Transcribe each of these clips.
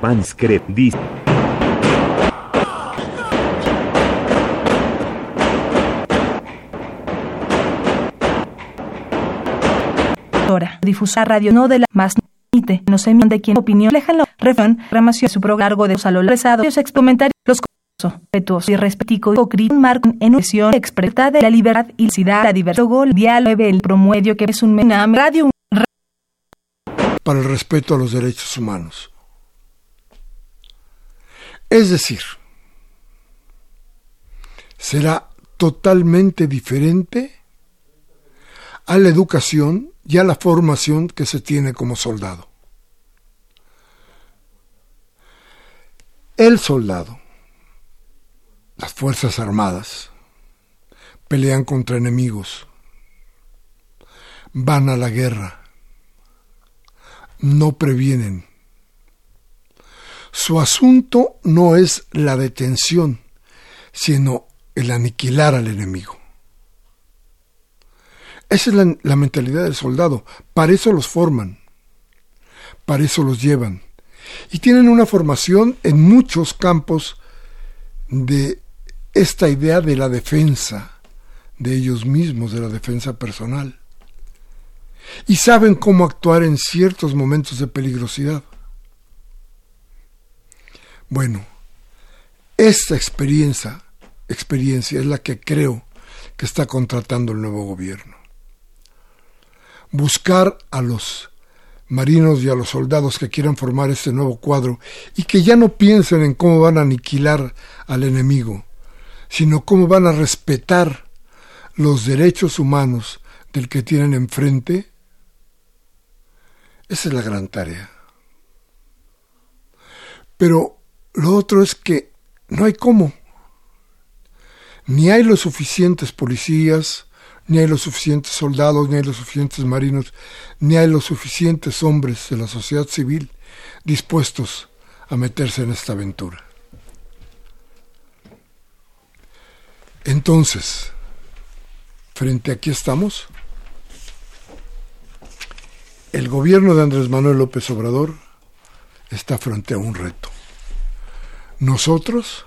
Panscret dice. Difusar radio no de la más no sé de quién opinión lejan la refrán ramación su programa de salo rezado los comentarios los respetuosos y respetico y marcan en una expresa de la libertad y la diversidad gol diálogo el promuedio que es un menam radio para el respeto a los derechos humanos. Es decir, será totalmente diferente a la educación y a la formación que se tiene como soldado. El soldado, las Fuerzas Armadas, pelean contra enemigos, van a la guerra, no previenen. Su asunto no es la detención, sino el aniquilar al enemigo. Esa es la, mentalidad del soldado. Para eso los forman. Para eso los llevan. Y tienen una formación en muchos campos de esta idea de la defensa de ellos mismos, de la defensa personal. Y saben cómo actuar en ciertos momentos de peligrosidad. Bueno, esta experiencia, experiencia es la que creo que está contratando el nuevo gobierno buscar a los marinos y a los soldados que quieran formar este nuevo cuadro y que ya no piensen en cómo van a aniquilar al enemigo, sino cómo van a respetar los derechos humanos del que tienen enfrente, esa es la gran tarea. Pero lo otro es que no hay cómo. Ni hay los suficientes policías, ni hay los suficientes soldados, ni hay los suficientes marinos, ni hay los suficientes hombres de la sociedad civil dispuestos a meterse en esta aventura. Entonces, frente a aquí estamos, el gobierno de Andrés Manuel López Obrador está frente a un reto. Nosotros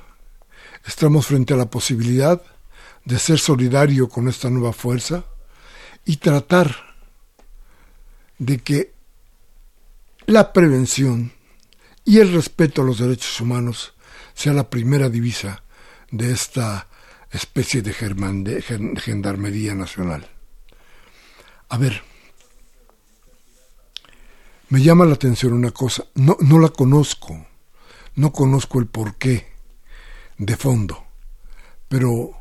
estamos frente a la posibilidad de ser solidario con esta nueva fuerza y tratar de que la prevención y el respeto a los derechos humanos sea la primera divisa de esta especie de, gendarmería nacional. A ver, me llama la atención una cosa, no, no la conozco, no conozco el porqué de fondo, pero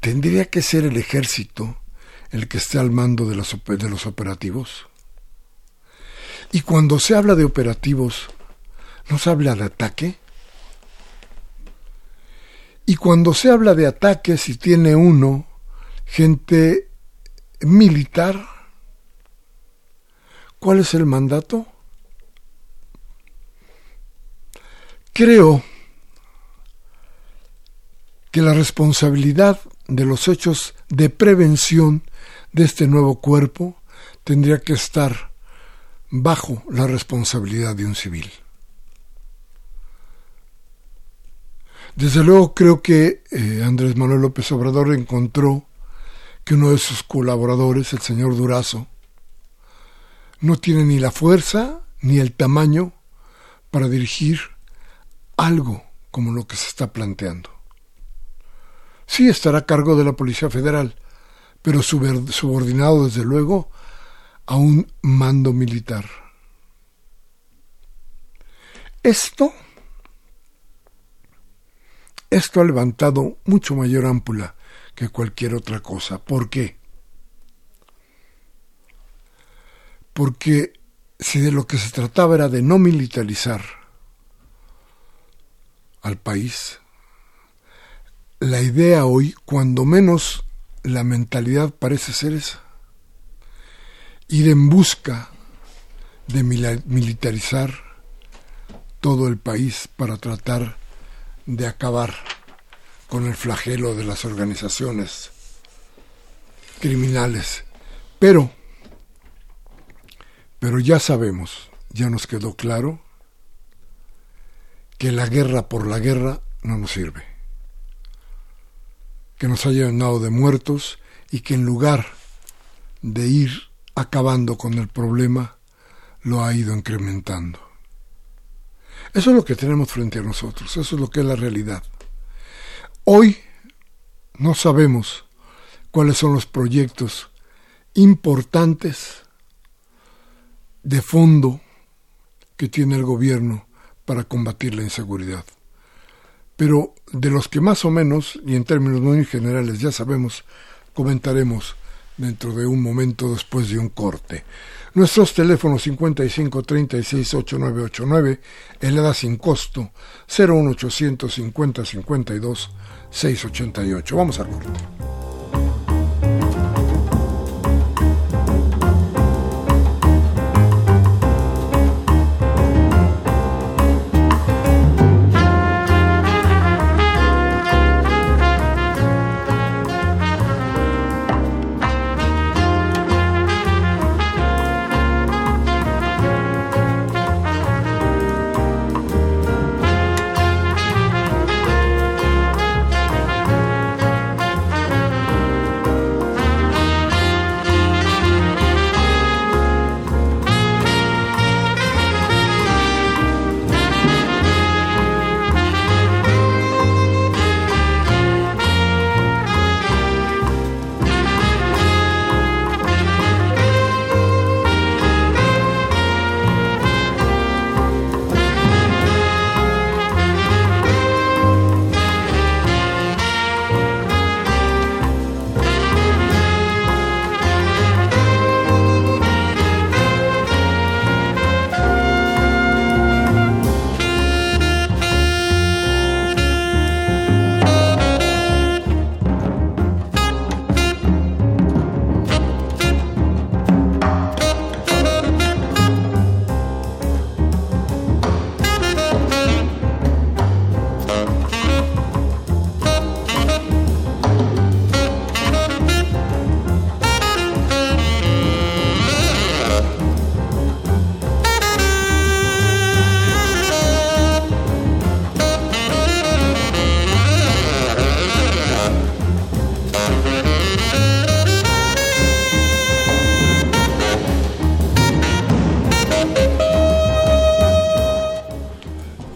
¿Tendría que ser el ejército el que esté al mando de los, de los operativos? Y cuando se habla de operativos, ¿no se habla de ataque? Y cuando se habla de ataque, si tiene uno gente militar, ¿cuál es el mandato? Creo que la responsabilidad de los hechos de prevención de este nuevo cuerpo tendría que estar bajo la responsabilidad de un civil. Desde luego creo que eh, Andrés Manuel López Obrador encontró que uno de sus colaboradores, el señor Durazo, no tiene ni la fuerza ni el tamaño para dirigir algo como lo que se está planteando sí estará a cargo de la Policía Federal, pero subordinado desde luego a un mando militar. Esto, esto ha levantado mucho mayor ámpula que cualquier otra cosa. ¿Por qué? Porque si de lo que se trataba era de no militarizar al país, la idea hoy, cuando menos la mentalidad parece ser esa. Ir en busca de militarizar todo el país para tratar de acabar con el flagelo de las organizaciones criminales. Pero, pero ya sabemos, ya nos quedó claro, que la guerra por la guerra no nos sirve, que nos ha llenado de muertos y que en lugar de ir acabando con el problema, lo ha ido incrementando. Eso es lo que tenemos frente a nosotros, eso es lo que es la realidad. Hoy no sabemos cuáles son los proyectos importantes de fondo que tiene el gobierno para combatir la inseguridad. Pero de los que más o menos, y en términos muy generales ya sabemos, comentaremos dentro de un momento después de un corte. Nuestros teléfonos 55 36 8989, helada sin costo, 01800 50 52 688. Vamos al corte.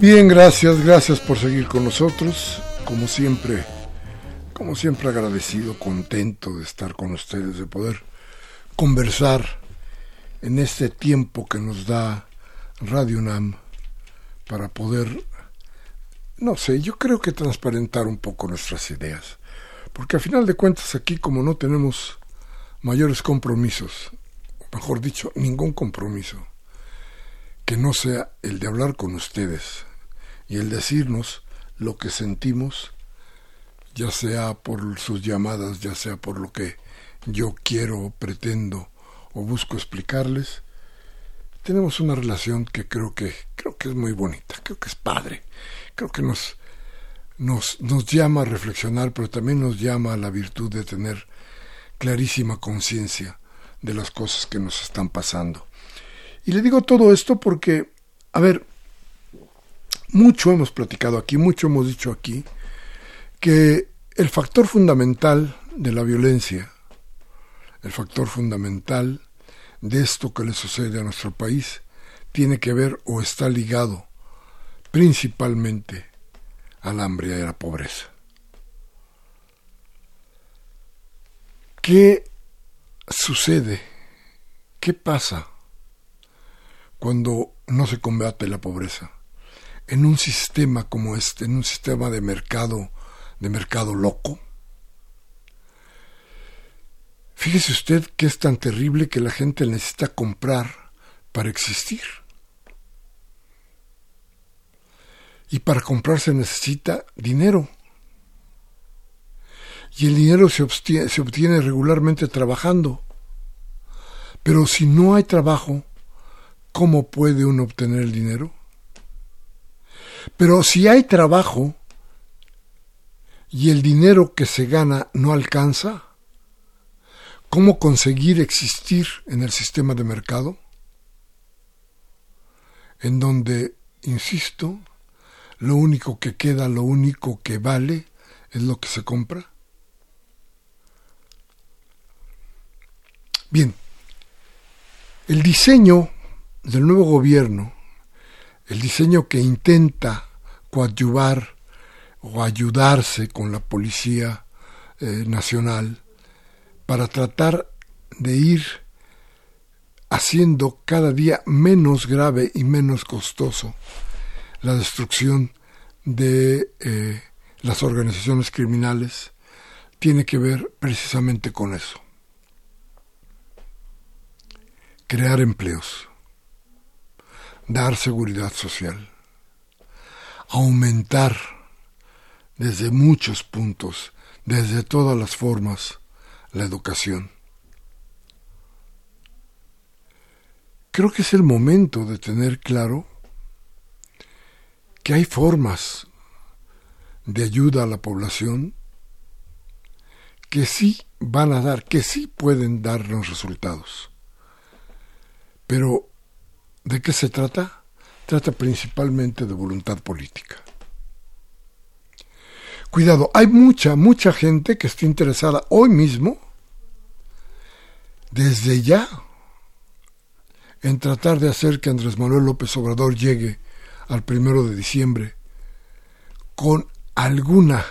Bien, gracias, gracias por seguir con nosotros. Como siempre, como siempre agradecido, contento de estar con ustedes, de poder conversar en este tiempo que nos da Radio Nam para poder, no sé, yo creo que transparentar un poco nuestras ideas. Porque a final de cuentas aquí como no tenemos mayores compromisos, mejor dicho, ningún compromiso, que no sea el de hablar con ustedes, y el decirnos lo que sentimos, ya sea por sus llamadas, ya sea por lo que yo quiero, pretendo o busco explicarles, tenemos una relación que creo que creo que es muy bonita, creo que es padre, creo que nos nos, nos llama a reflexionar, pero también nos llama a la virtud de tener clarísima conciencia de las cosas que nos están pasando. Y le digo todo esto porque, a ver, mucho hemos platicado aquí, mucho hemos dicho aquí, que el factor fundamental de la violencia, el factor fundamental de esto que le sucede a nuestro país, tiene que ver o está ligado principalmente al hambre y a la pobreza. ¿Qué sucede? ¿Qué pasa cuando no se combate la pobreza? en un sistema como este, en un sistema de mercado, de mercado loco? Fíjese usted que es tan terrible que la gente necesita comprar para existir. Y para comprar se necesita dinero. Y el dinero se obtiene, se obtiene regularmente trabajando. Pero si no hay trabajo, ¿cómo puede uno obtener el dinero? Pero si hay trabajo y el dinero que se gana no alcanza, ¿cómo conseguir existir en el sistema de mercado? En donde, insisto, lo único que queda, lo único que vale es lo que se compra? Bien, el diseño del nuevo gobierno, el diseño que intenta coadyuvar o ayudarse con la Policía eh, Nacional para tratar de ir haciendo cada día menos grave y menos costoso la destrucción de eh, las organizaciones criminales tiene que ver precisamente con eso. Crear empleos, dar seguridad social, aumentar desde muchos puntos, desde todas las formas, la educación. Creo que es el momento de tener claro que hay formas de ayuda a la población que sí van a dar, que sí pueden darnos resultados. Pero, ¿de qué se trata? Trata principalmente de voluntad política. Cuidado, hay mucha, mucha gente que está interesada hoy mismo, desde ya, en tratar de hacer que Andrés Manuel López Obrador llegue al primero de diciembre con alguna,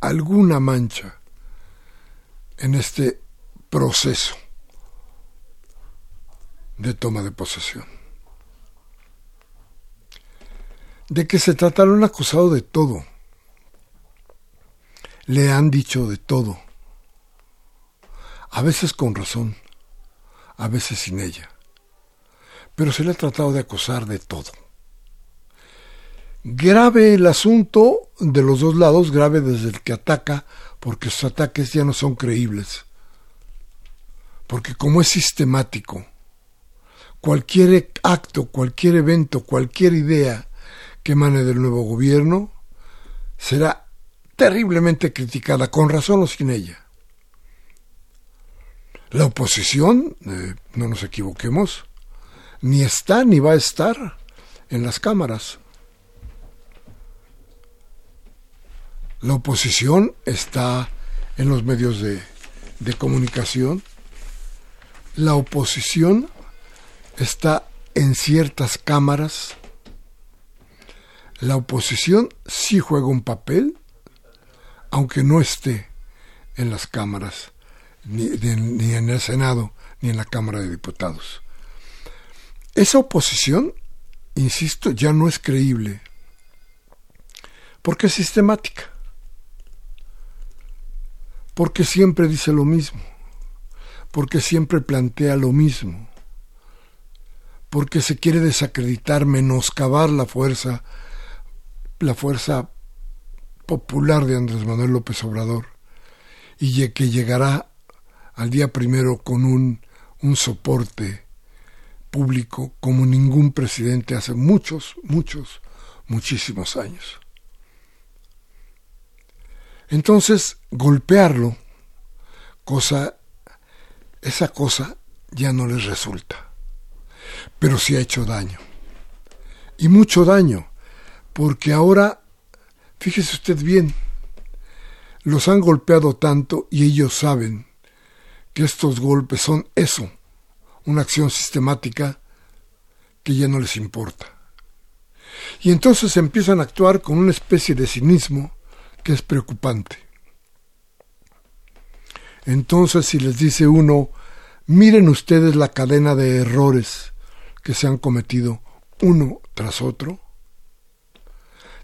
alguna mancha en este proceso de toma de posesión. ¿De que se trata? Lo han acusado de todo. Le han dicho de todo. A veces con razón, a veces sin ella. Pero se le ha tratado de acusar de todo. Grave el asunto de los dos lados, grave desde el que ataca, porque sus ataques ya no son creíbles. Porque como es sistemático, cualquier acto, cualquier evento, cualquier idea que emane del nuevo gobierno será terriblemente criticada, con razón o sin ella. La oposición, eh, no nos equivoquemos, ni está ni va a estar en las cámaras. La oposición está en los medios de, comunicación. La oposición está en ciertas cámaras. La oposición sí juega un papel, aunque no esté en las cámaras, ni, en el Senado, ni en la Cámara de Diputados. Esa oposición, insisto, ya no es creíble, porque es sistemática porque siempre dice lo mismo, porque siempre plantea lo mismo, porque se quiere desacreditar, menoscabar la fuerza, la fuerza popular de Andrés Manuel López Obrador, y que llegará al día primero con un, un soporte público como ningún presidente hace muchos, muchos, muchísimos años. Entonces, golpearlo, cosa, esa cosa ya no les resulta. Pero sí ha hecho daño. Y mucho daño, porque ahora, fíjese usted bien, los han golpeado tanto y ellos saben que estos golpes son eso, una acción sistemática que ya no les importa. Y entonces empiezan a actuar con una especie de cinismo que es preocupante. Entonces, si les dice uno, miren ustedes la cadena de errores que se han cometido uno tras otro,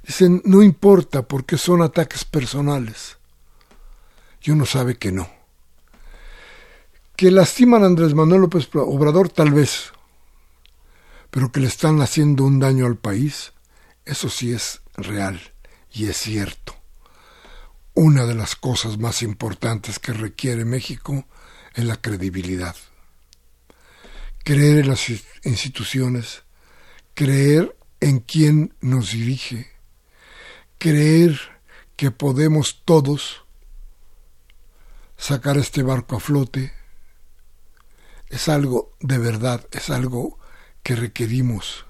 dicen, no importa porque son ataques personales. Y uno sabe que no. Que lastiman a Andrés Manuel López Obrador, tal vez, pero que le están haciendo un daño al país, eso sí es real y es cierto. Una de las cosas más importantes que requiere México es la credibilidad. Creer en las instituciones, creer en quien nos dirige, creer que podemos todos sacar este barco a flote, es algo de verdad, es algo que requerimos,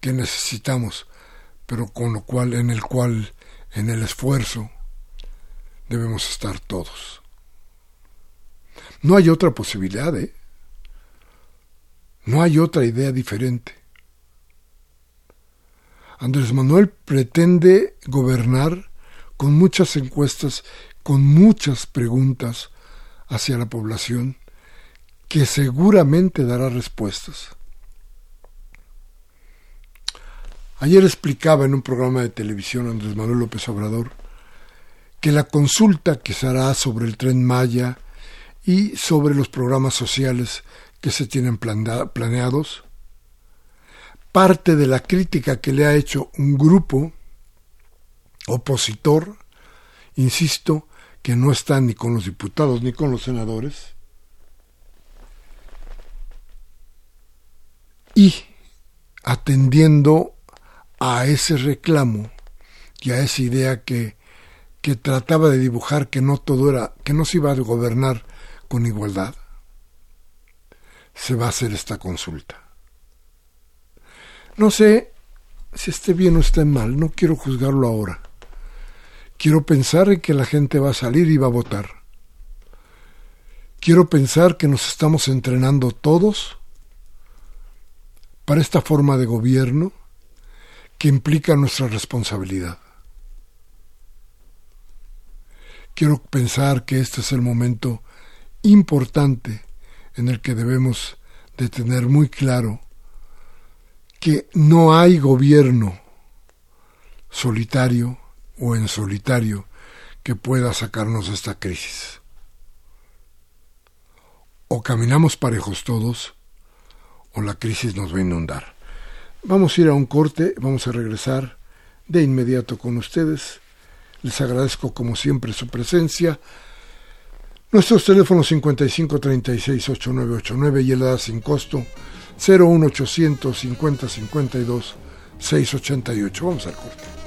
que necesitamos, pero con lo cual, en el cual, en el esfuerzo, debemos estar todos. No hay otra posibilidad, ¿eh? No hay otra idea diferente. Andrés Manuel pretende gobernar con muchas encuestas, con muchas preguntas hacia la población, que seguramente dará respuestas. Ayer explicaba en un programa de televisión Andrés Manuel López Obrador que la consulta que se hará sobre el tren Maya y sobre los programas sociales que se tienen planeados parte de la crítica que le ha hecho un grupo opositor, insisto, que no está ni con los diputados ni con los senadores, y atendiendo a ese reclamo y a esa idea que, que trataba de dibujar que no todo era, que no se iba a gobernar con igualdad, se va a hacer esta consulta. No sé si esté bien o esté mal, no quiero juzgarlo ahora. Quiero pensar en que la gente va a salir y va a votar. Quiero pensar que nos estamos entrenando todos para esta forma de gobierno que implica nuestra responsabilidad. Quiero pensar que este es el momento importante en el que debemos de tener muy claro que no hay gobierno solitario o en solitario que pueda sacarnos de esta crisis. O caminamos parejos todos, o la crisis nos va a inundar. Vamos a ir a un corte, vamos a regresar de inmediato con ustedes. Les agradezco como siempre su presencia. Nuestros teléfonos 55 36 8989 y el edad sin costo 01800 50 52 688. Vamos al corte.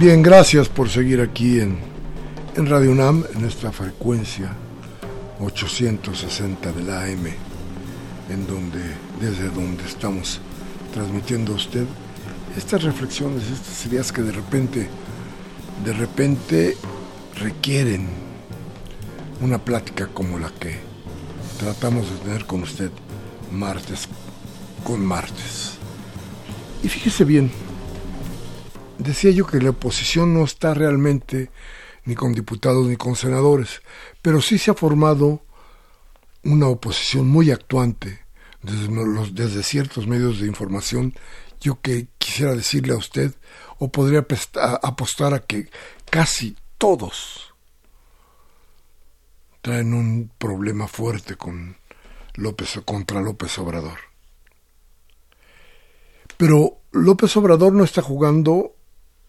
Bien, gracias por seguir aquí en, en Radio UNAM, en esta frecuencia 860 de la AM, en donde, desde donde estamos transmitiendo a usted estas reflexiones, estas ideas que de repente, de repente requieren una plática como la que tratamos de tener con usted martes con martes. Y fíjese bien, decía yo que la oposición no está realmente ni con diputados ni con senadores, pero sí se ha formado una oposición muy actuante desde, ciertos medios de información. Yo que quisiera decirle a usted, o podría apostar a que casi todos traen un problema fuerte con López contra López Obrador. Pero López Obrador no está jugando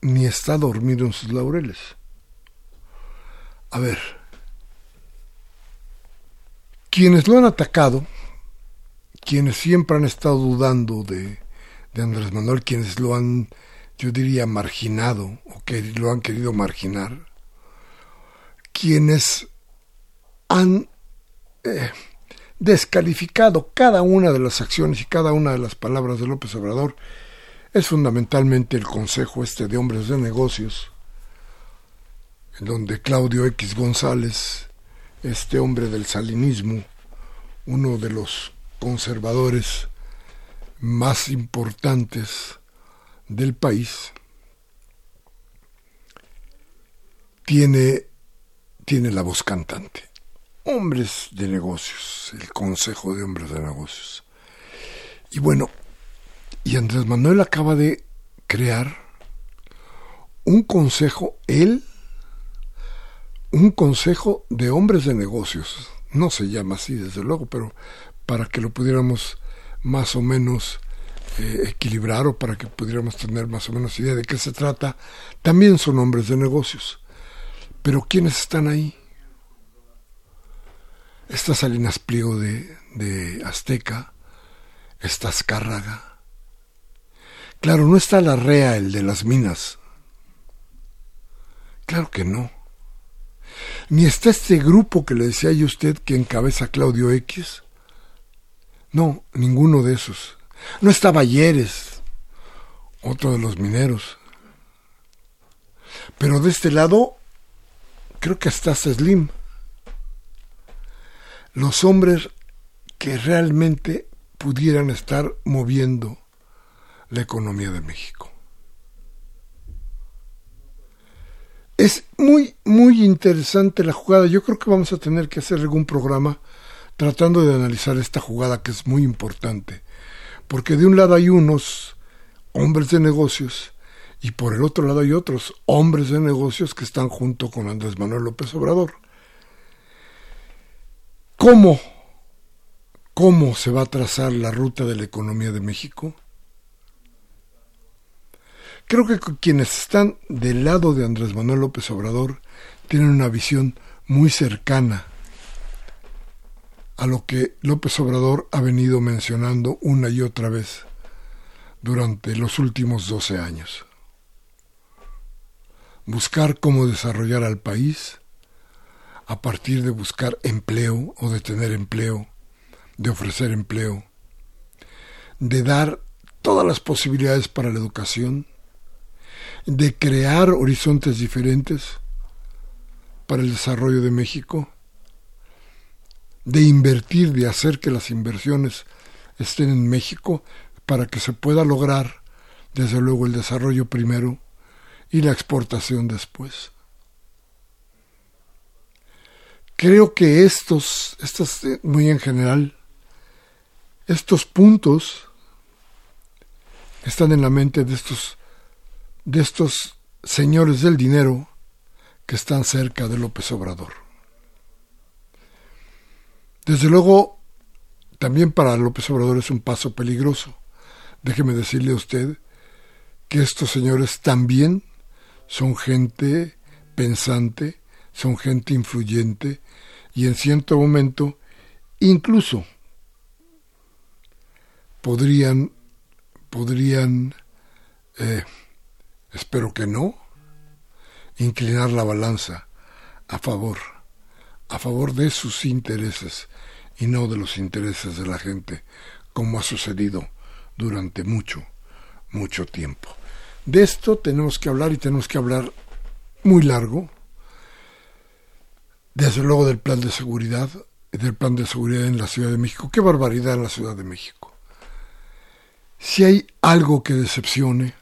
ni está dormido en sus laureles. A ver, quienes lo han atacado, quienes siempre han estado dudando de, de Andrés Manuel, quienes lo han, yo diría, marginado o que lo han querido marginar, quienes han eh, descalificado cada una de las acciones y cada una de las palabras de López Obrador, es fundamentalmente el Consejo este de Hombres de Negocios, en donde Claudio X González, este hombre del salinismo, uno de los conservadores más importantes del país, tiene, tiene la voz cantante. Hombres de negocios, el Consejo de Hombres de Negocios. Y bueno, y Andrés Manuel acaba de crear un consejo, él, un consejo de hombres de negocios. No se llama así, desde luego, pero para que lo pudiéramos más o menos eh, equilibrar o para que pudiéramos tener más o menos idea de qué se trata, también son hombres de negocios. Pero ¿quiénes están ahí? Está Salinas Pliego de, de Azteca, está Azcárraga, Claro, no está la REA, el de las minas. Claro que no. Ni está este grupo que le decía yo a usted que encabeza Claudio X. No, ninguno de esos. No está Balleres, otro de los mineros. Pero de este lado, creo que está Slim. Los hombres que realmente pudieran estar moviendo la economía de México. Es muy, muy interesante la jugada. Yo creo que vamos a tener que hacer algún programa tratando de analizar esta jugada que es muy importante. Porque de un lado hay unos hombres de negocios y por el otro lado hay otros hombres de negocios que están junto con Andrés Manuel López Obrador. ¿Cómo? ¿Cómo se va a trazar la ruta de la economía de México? Creo que quienes están del lado de Andrés Manuel López Obrador tienen una visión muy cercana a lo que López Obrador ha venido mencionando una y otra vez durante los últimos 12 años. Buscar cómo desarrollar al país a partir de buscar empleo o de tener empleo, de ofrecer empleo, de dar todas las posibilidades para la educación, de crear horizontes diferentes para el desarrollo de México, de invertir, de hacer que las inversiones estén en México para que se pueda lograr, desde luego, el desarrollo primero y la exportación después. Creo que estos, estos eh, muy en general, estos puntos están en la mente de estos de estos señores del dinero que están cerca de López Obrador. Desde luego, también para López Obrador es un paso peligroso. Déjeme decirle a usted que estos señores también son gente pensante, son gente influyente y en cierto momento incluso podrían podrían eh, espero que no, inclinar la balanza a favor, a favor de sus intereses y no de los intereses de la gente, como ha sucedido durante mucho, mucho tiempo. De esto tenemos que hablar y tenemos que hablar muy largo, desde luego del plan de seguridad, del plan de seguridad en la Ciudad de México. Qué barbaridad en la Ciudad de México. Si hay algo que decepcione,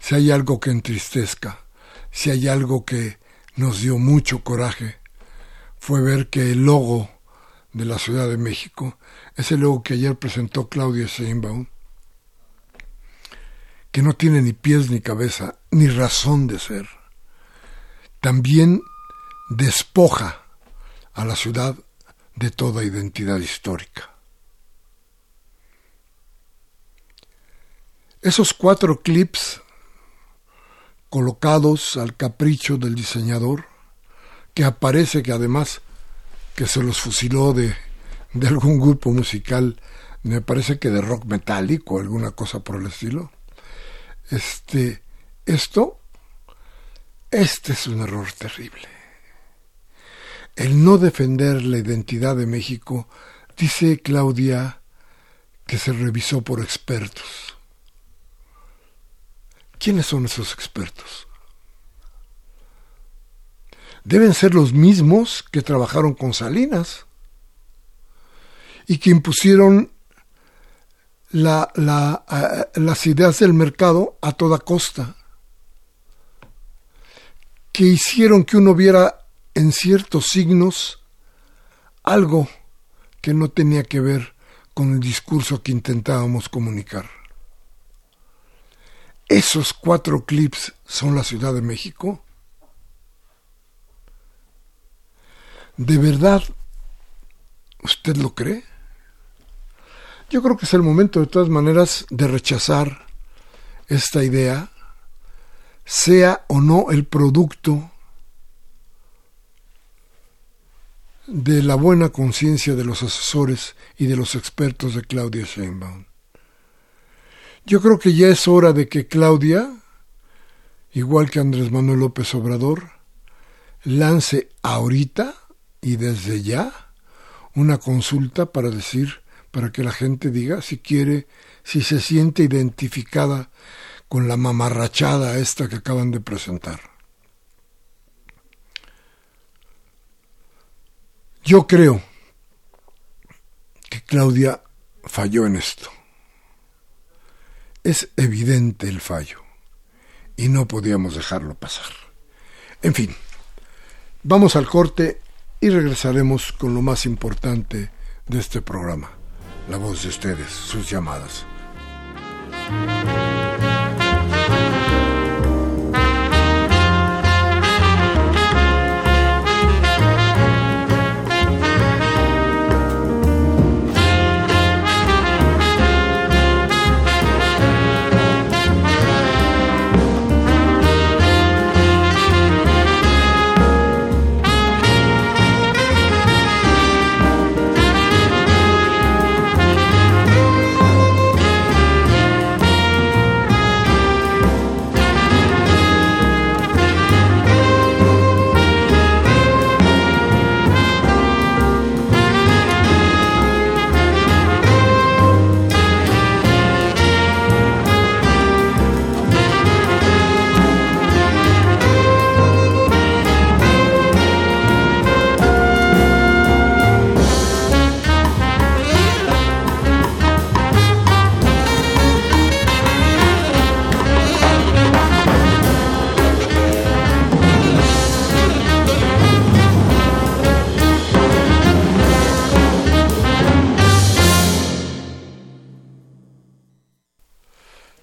si hay algo que entristezca, si hay algo que nos dio mucho coraje, fue ver que el logo de la Ciudad de México, ese logo que ayer presentó Claudia Sheinbaum, que no tiene ni pies ni cabeza, ni razón de ser, también despoja a la ciudad de toda identidad histórica. Esos cuatro clips colocados al capricho del diseñador, que aparece que además que se los fusiló de, de algún grupo musical, me parece que de rock metálico alguna cosa por el estilo. Este, esto, este es un error terrible. El no defender la identidad de México, dice Claudia, que se revisó por expertos. ¿Quiénes son esos expertos? Deben ser los mismos que trabajaron con Salinas y que impusieron la, las ideas del mercado a toda costa, que hicieron que uno viera en ciertos signos algo que no tenía que ver con el discurso que intentábamos comunicar. ¿Esos cuatro clips son la Ciudad de México? ¿De verdad usted lo cree? Yo creo que es el momento, de todas maneras, de rechazar esta idea, sea o no el producto de la buena conciencia de los asesores y de los expertos de Claudia Sheinbaum. Yo creo que ya es hora de que Claudia, igual que Andrés Manuel López Obrador, lance ahorita y desde ya una consulta para decir para que la gente diga si quiere, si se siente identificada con la mamarrachada esta que acaban de presentar. Yo creo que Claudia falló en esto. Es evidente el fallo y no podíamos dejarlo pasar. En fin, vamos al corte y regresaremos con lo más importante de este programa la voz de ustedes, sus llamadas.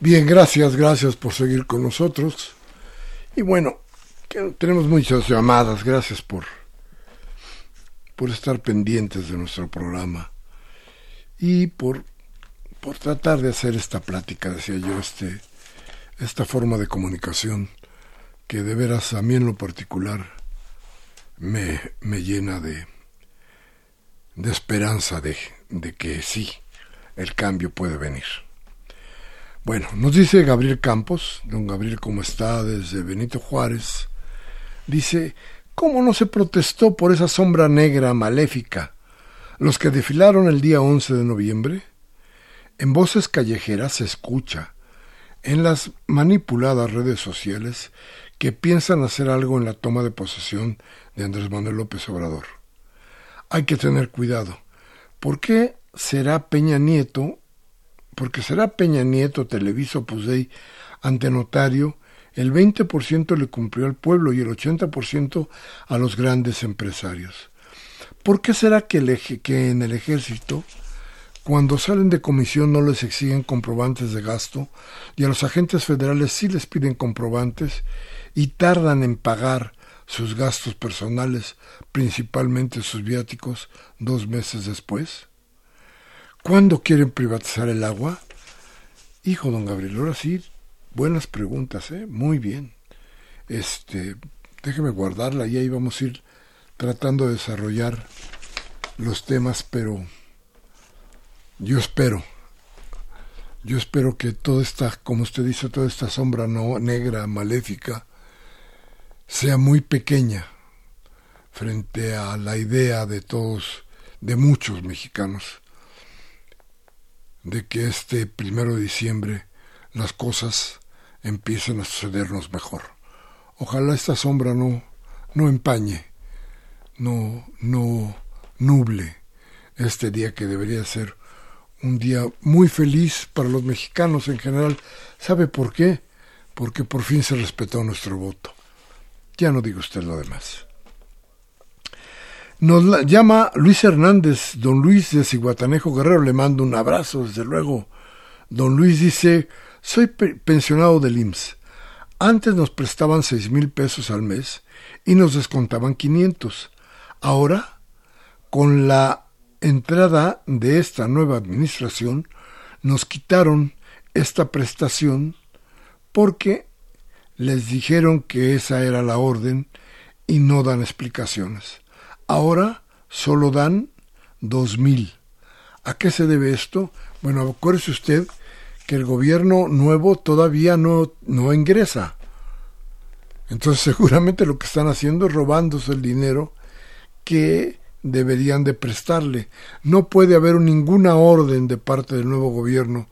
Bien, gracias, gracias por seguir con nosotros. Y bueno, tenemos muchas llamadas, gracias por, por estar pendientes de nuestro programa y por, por tratar de hacer esta plática, decía yo, este, esta forma de comunicación que de veras a mí en lo particular me, me llena de, de esperanza de, de que sí, el cambio puede venir. Bueno, nos dice Gabriel Campos, don Gabriel, ¿cómo está? Desde Benito Juárez. Dice, ¿cómo no se protestó por esa sombra negra maléfica? Los que desfilaron el día 11 de noviembre. En voces callejeras se escucha, en las manipuladas redes sociales, que piensan hacer algo en la toma de posesión de Andrés Manuel López Obrador. Hay que tener cuidado. ¿Por qué será Peña Nieto porque será Peña Nieto, Televiso, Pusey, ante notario, el 20% le cumplió al pueblo y el 80% a los grandes empresarios. ¿Por qué será que, que en el ejército, cuando salen de comisión no les exigen comprobantes de gasto y a los agentes federales sí les piden comprobantes y tardan en pagar sus gastos personales, principalmente sus viáticos, dos meses después? ¿Cuándo quieren privatizar el agua? Hijo, don Gabriel, ahora sí, buenas preguntas, ¿eh? Muy bien. Este, déjeme guardarla y ahí vamos a ir tratando de desarrollar los temas, pero yo espero, yo espero que toda esta, como usted dice, toda esta sombra no, negra, maléfica, sea muy pequeña frente a la idea de todos, de muchos mexicanos, de que este primero de diciembre las cosas empiecen a sucedernos mejor. Ojalá esta sombra no, no empañe, no, no nuble este día que debería ser un día muy feliz para los mexicanos en general. ¿Sabe por qué? Porque por fin se respetó nuestro voto. Ya no digo usted lo demás. Nos llama Luis Hernández, don Luis de Ciguatanejo Guerrero, le mando un abrazo, desde luego. Don Luis dice, soy pensionado del IMSS. Antes nos prestaban seis mil pesos al mes y nos descontaban quinientos. Ahora, con la entrada de esta nueva administración, nos quitaron esta prestación porque les dijeron que esa era la orden y no dan explicaciones. Ahora solo dan dos mil. ¿A qué se debe esto? Bueno, acuérdese usted que el gobierno nuevo todavía no, no ingresa. Entonces seguramente lo que están haciendo es robándose el dinero que deberían de prestarle. No puede haber ninguna orden de parte del nuevo gobierno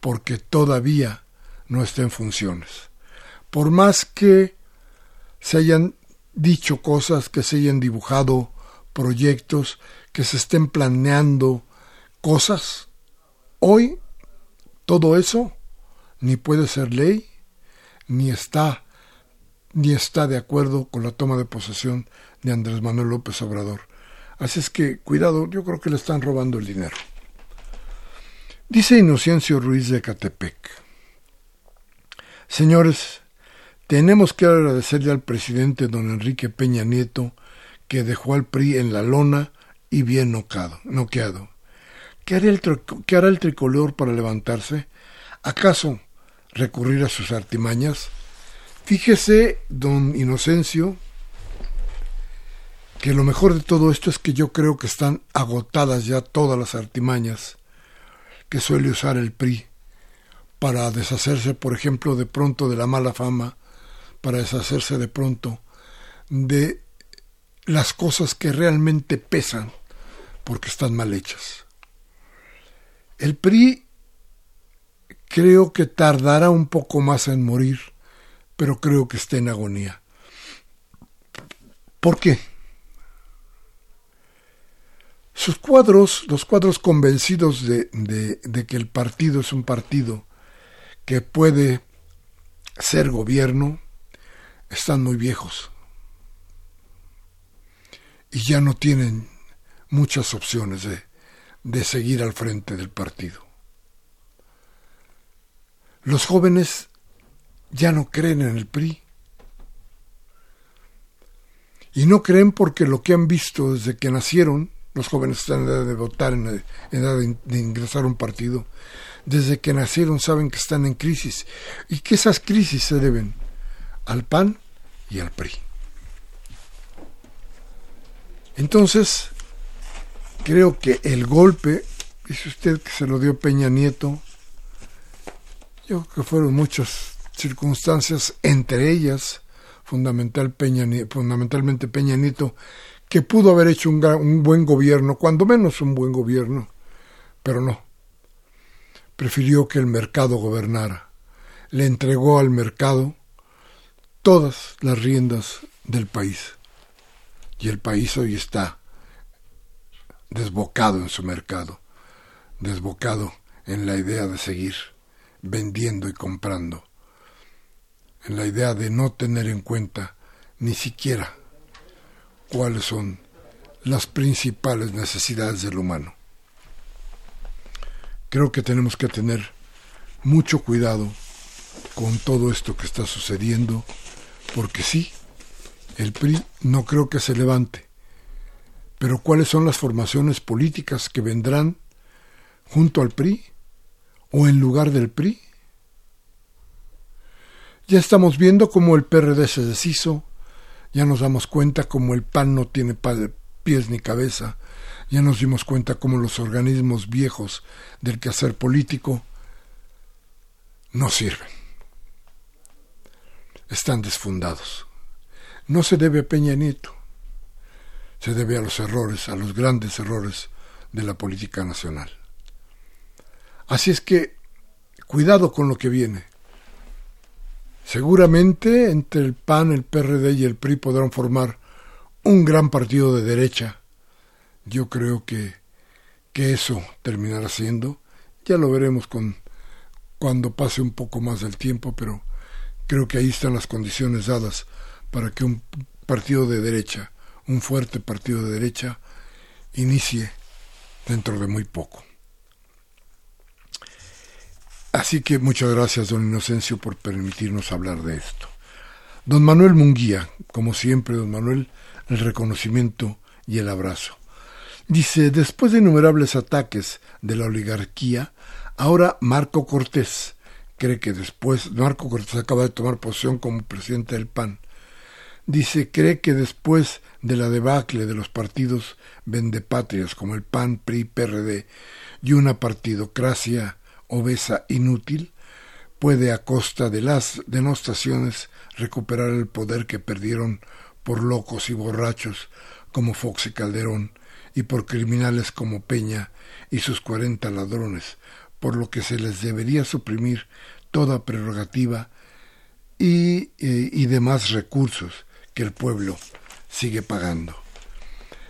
porque todavía no está en funciones. Por más que se hayan dicho cosas, que se hayan dibujado proyectos, que se estén planeando cosas, hoy todo eso ni puede ser ley, ni está, ni está de acuerdo con la toma de posesión de Andrés Manuel López Obrador. Así es que, cuidado, yo creo que le están robando el dinero. Dice Inocencio Ruiz de Catepec. Señores, tenemos que agradecerle al presidente don Enrique Peña Nieto que dejó al PRI en la lona y bien noqueado. ¿Qué hará, el ¿Qué hará el tricolor para levantarse? ¿Acaso recurrir a sus artimañas? Fíjese, don Inocencio, que lo mejor de todo esto es que yo creo que están agotadas ya todas las artimañas que suele usar el PRI para deshacerse, por ejemplo, de pronto de la mala fama, para deshacerse de pronto de las cosas que realmente pesan porque están mal hechas. El PRI creo que tardará un poco más en morir, pero creo que está en agonía. ¿Por qué? Sus cuadros, los cuadros convencidos de, de, que el partido es un partido que puede ser gobierno, están muy viejos y ya no tienen muchas opciones de, de seguir al frente del partido. Los jóvenes ya no creen en el PRI. Y no creen porque lo que han visto desde que nacieron, los jóvenes están en edad de votar, en edad de, ingresar a un partido, desde que nacieron saben que están en crisis y que esas crisis se deben al PAN y al PRI. Entonces, creo que el golpe, dice usted que se lo dio Peña Nieto, yo creo que fueron muchas circunstancias, entre ellas fundamental Peña, fundamentalmente Peña Nieto, que pudo haber hecho un, un buen gobierno, cuando menos un buen gobierno, pero no. Prefirió que el mercado gobernara. Le entregó al mercado todas las riendas del país. Y el país hoy está desbocado en su mercado, desbocado en la idea de seguir vendiendo y comprando, en la idea de no tener en cuenta ni siquiera cuáles son las principales necesidades del humano. Creo que tenemos que tener mucho cuidado con todo esto que está sucediendo, porque sí, el PRI no creo que se levante. Pero ¿cuáles son las formaciones políticas que vendrán junto al PRI o en lugar del PRI? Ya estamos viendo cómo el PRD se deshizo, ya nos damos cuenta cómo el PAN no tiene pies ni cabeza, ya nos dimos cuenta cómo los organismos viejos del quehacer político no sirven. Están desfundados. No se debe a Peña Nieto, se debe a los errores, a los grandes errores de la política nacional. Así es que, cuidado con lo que viene. Seguramente entre el PAN, el PRD y el PRI podrán formar un gran partido de derecha. Yo creo que, que eso terminará siendo. Ya lo veremos con, cuando pase un poco más del tiempo, pero creo que ahí están las condiciones dadas para que un partido de derecha, un fuerte partido de derecha, inicie dentro de muy poco. Así que muchas gracias, don Inocencio, por permitirnos hablar de esto. Don Manuel Munguía, como siempre, don Manuel, el reconocimiento y el abrazo. Dice, después de innumerables ataques de la oligarquía, ahora Marco Cortés cree que después, Marco Cortés acaba de tomar posición como presidente del PAN, dice, cree que después de la debacle de los partidos vendepatrias como el PAN, PRI, PRD y una partidocracia obesa inútil, puede a costa de las denostaciones recuperar el poder que perdieron por locos y borrachos como Fox y Calderón y por criminales como Peña y sus cuarenta ladrones, por lo que se les debería suprimir toda prerrogativa y, eh, y demás recursos que el pueblo sigue pagando.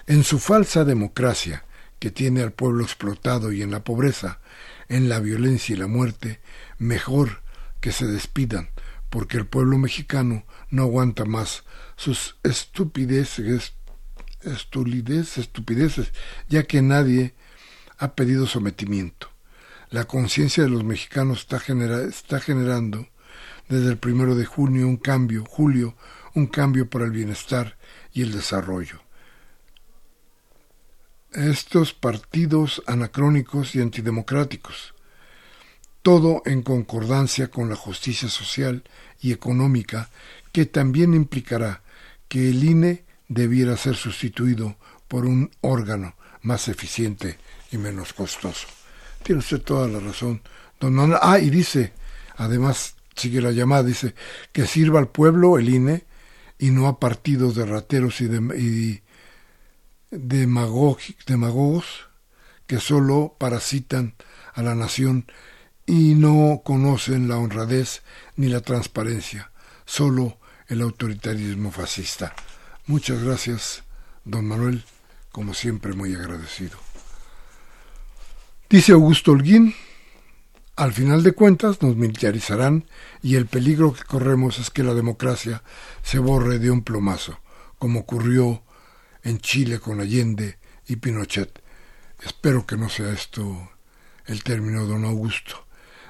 En su falsa democracia, que tiene al pueblo explotado y en la pobreza, en la violencia y la muerte, mejor que se despidan, porque el pueblo mexicano no aguanta más sus estupideces, estupideces, ya que nadie ha pedido sometimiento. La conciencia de los mexicanos está, está generando desde el primero de junio un cambio, julio, un cambio para el bienestar y el desarrollo. Estos partidos anacrónicos y antidemocráticos, todo en concordancia con la justicia social y económica que también implicará que el INE debiera ser sustituido por un órgano más eficiente y menos costoso. Tiene usted toda la razón, don Manuel. Ah, y dice, además, sigue la llamada, dice, que sirva al pueblo el INE y no a partidos de rateros y, de, demagogos que solo parasitan a la nación y no conocen la honradez ni la transparencia, solo el autoritarismo fascista. Muchas gracias, don Manuel, como siempre muy agradecido. Dice Augusto Holguín, al final de cuentas nos militarizarán y el peligro que corremos es que la democracia se borre de un plomazo, como ocurrió en Chile con Allende y Pinochet. Espero que no sea esto el término, don Augusto.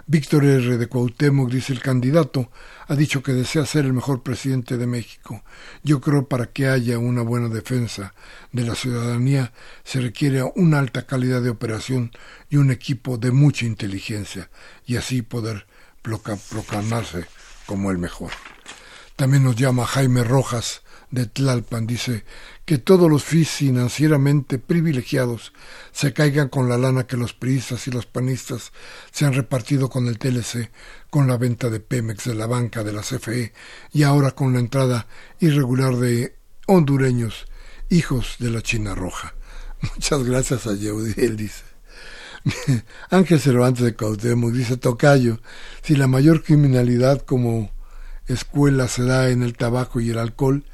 Víctor R. de Cuauhtémoc, dice el candidato, ha dicho que desea ser el mejor presidente de México. Yo creo para que haya una buena defensa de la ciudadanía se requiere una alta calidad de operación y un equipo de mucha inteligencia, y así poder proclamarse como el mejor. También nos llama Jaime Rojas de Tlalpan, dice que todos los financieramente privilegiados se caigan con la lana que los priistas y los panistas se han repartido con el TLC, con la venta de Pemex de la banca de la CFE y ahora con la entrada irregular de hondureños, hijos de la China Roja. Muchas gracias a Yeudi, él dice. Ángel Cervantes de Cautemo dice Tocayo, si la mayor criminalidad como escuela se da en el tabaco y el alcohol,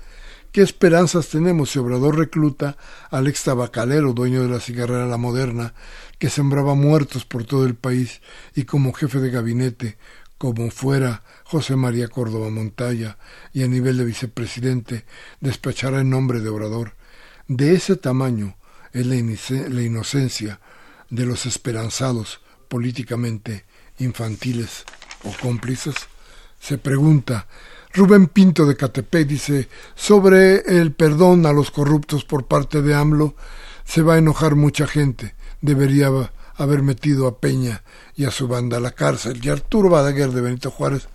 ¿Qué esperanzas tenemos si Obrador recluta al ex tabacalero, dueño de la cigarrera La Moderna, que sembraba muertos por todo el país y como jefe de gabinete, como fuera José María Córdoba Montalla, y a nivel de vicepresidente, despachará en nombre de Obrador? De ese tamaño es la, inocencia de los esperanzados políticamente infantiles o cómplices. Se pregunta Rubén Pinto de Catepec dice, sobre el perdón a los corruptos por parte de AMLO, se va a enojar mucha gente. Debería haber metido a Peña y a su banda a la cárcel. Y Arturo Badaguer de Benito Juárez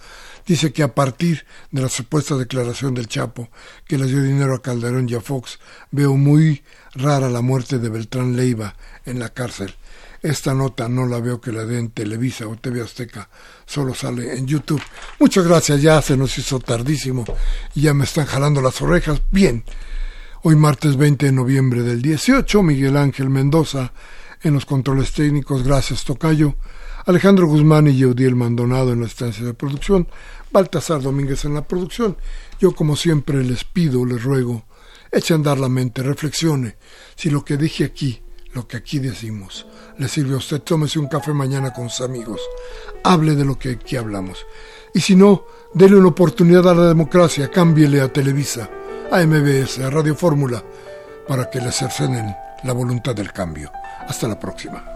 dice que a partir de la supuesta declaración del Chapo que le dio dinero a Calderón y a Fox, veo muy rara la muerte de Beltrán Leiva en la cárcel. Esta nota no la veo que la den en Televisa o TV Azteca, solo sale en YouTube. Muchas gracias, ya se nos hizo tardísimo y ya me están jalando las orejas. Bien, hoy martes 20 de noviembre del 18, Miguel Ángel Mendoza en los controles técnicos, gracias Tocayo. Alejandro Guzmán y Yeudiel Maldonado en la estancia de producción, Baltasar Domínguez en la producción. Yo, como siempre, les pido, les ruego, echen a andar la mente, reflexione si lo que dije aquí, lo que aquí decimos, le sirve a usted. Tómese un café mañana con sus amigos, hable de lo que aquí hablamos. Y si no, dele una oportunidad a la democracia, cámbiele a Televisa, a MBS, a Radio Fórmula, para que le cercenen la voluntad del cambio. Hasta la próxima.